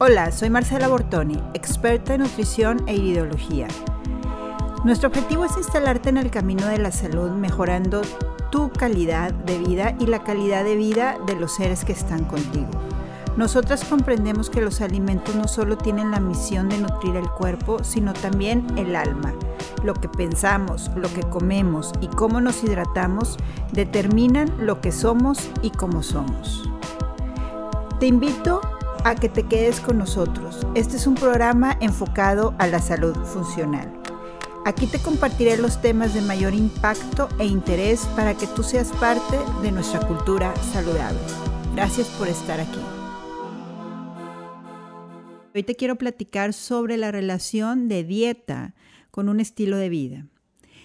Hola, soy Marcela Bortoni, experta en nutrición e iridología. Nuestro objetivo es instalarte en el camino de la salud mejorando tu calidad de vida y la calidad de vida de los seres que están contigo. Nosotras comprendemos que los alimentos no solo tienen la misión de nutrir el cuerpo, sino también el alma. Lo que pensamos, lo que comemos y cómo nos hidratamos determinan lo que somos y cómo somos. Te invito que te quedes con nosotros. Este es un programa enfocado a la salud funcional. Aquí te compartiré los temas de mayor impacto e interés para que tú seas parte de nuestra cultura saludable. Gracias por estar aquí. Hoy te quiero platicar sobre la relación de dieta con un estilo de vida.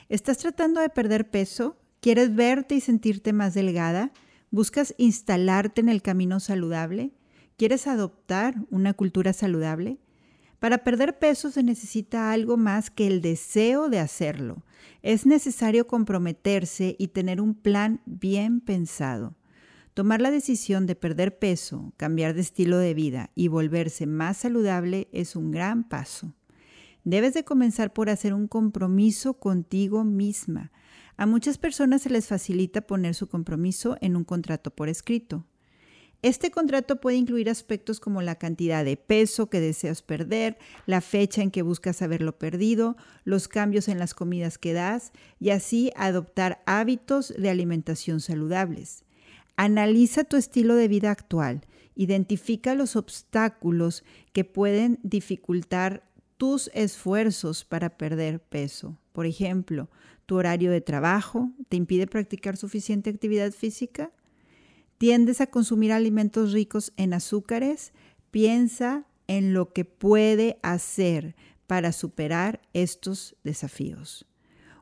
¿Estás tratando de perder peso? ¿Quieres verte y sentirte más delgada? ¿Buscas instalarte en el camino saludable? ¿Quieres adoptar una cultura saludable? Para perder peso se necesita algo más que el deseo de hacerlo. Es necesario comprometerse y tener un plan bien pensado. Tomar la decisión de perder peso, cambiar de estilo de vida y volverse más saludable es un gran paso. Debes de comenzar por hacer un compromiso contigo misma. A muchas personas se les facilita poner su compromiso en un contrato por escrito. Este contrato puede incluir aspectos como la cantidad de peso que deseas perder, la fecha en que buscas haberlo perdido, los cambios en las comidas que das y así adoptar hábitos de alimentación saludables. Analiza tu estilo de vida actual, identifica los obstáculos que pueden dificultar tus esfuerzos para perder peso. Por ejemplo, tu horario de trabajo te impide practicar suficiente actividad física, tiendes a consumir alimentos ricos en azúcares, piensa en lo que puede hacer para superar estos desafíos.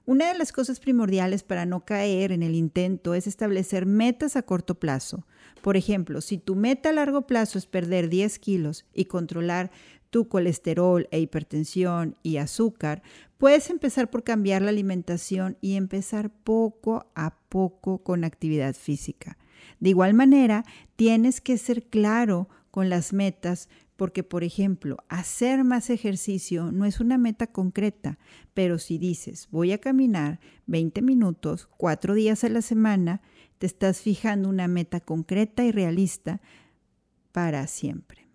Una de las cosas primordiales para no caer en el intento es establecer metas a corto plazo. Por ejemplo, si tu meta a largo plazo es perder 10 kilos y controlar tu colesterol e hipertensión y azúcar, puedes empezar por cambiar la alimentación y empezar poco a poco con actividad física. De igual manera, tienes que ser claro con las metas porque, por ejemplo, hacer más ejercicio no es una meta concreta, pero si dices voy a caminar 20 minutos, cuatro días a la semana, te estás fijando una meta concreta y realista para siempre.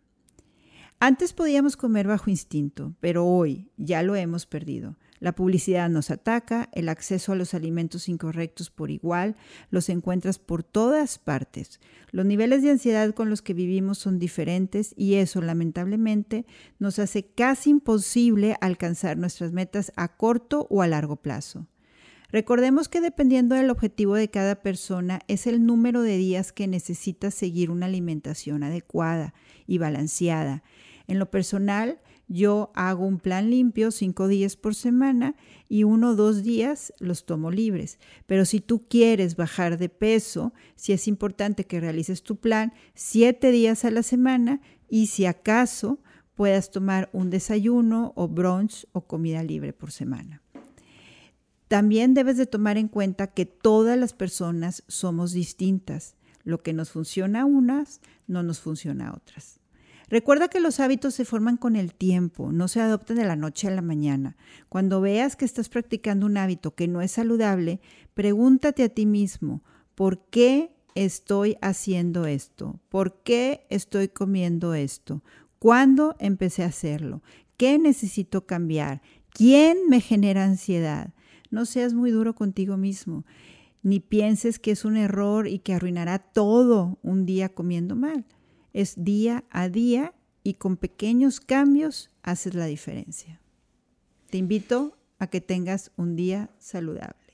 Antes podíamos comer bajo instinto, pero hoy ya lo hemos perdido. La publicidad nos ataca, el acceso a los alimentos incorrectos por igual, los encuentras por todas partes. Los niveles de ansiedad con los que vivimos son diferentes y eso lamentablemente nos hace casi imposible alcanzar nuestras metas a corto o a largo plazo. Recordemos que dependiendo del objetivo de cada persona es el número de días que necesita seguir una alimentación adecuada y balanceada. En lo personal, yo hago un plan limpio cinco días por semana y uno o dos días los tomo libres. Pero si tú quieres bajar de peso, si es importante que realices tu plan siete días a la semana y si acaso puedas tomar un desayuno o brunch o comida libre por semana. También debes de tomar en cuenta que todas las personas somos distintas. Lo que nos funciona a unas no nos funciona a otras. Recuerda que los hábitos se forman con el tiempo, no se adoptan de la noche a la mañana. Cuando veas que estás practicando un hábito que no es saludable, pregúntate a ti mismo, ¿por qué estoy haciendo esto? ¿Por qué estoy comiendo esto? ¿Cuándo empecé a hacerlo? ¿Qué necesito cambiar? ¿Quién me genera ansiedad? No seas muy duro contigo mismo, ni pienses que es un error y que arruinará todo un día comiendo mal es día a día y con pequeños cambios haces la diferencia. Te invito a que tengas un día saludable.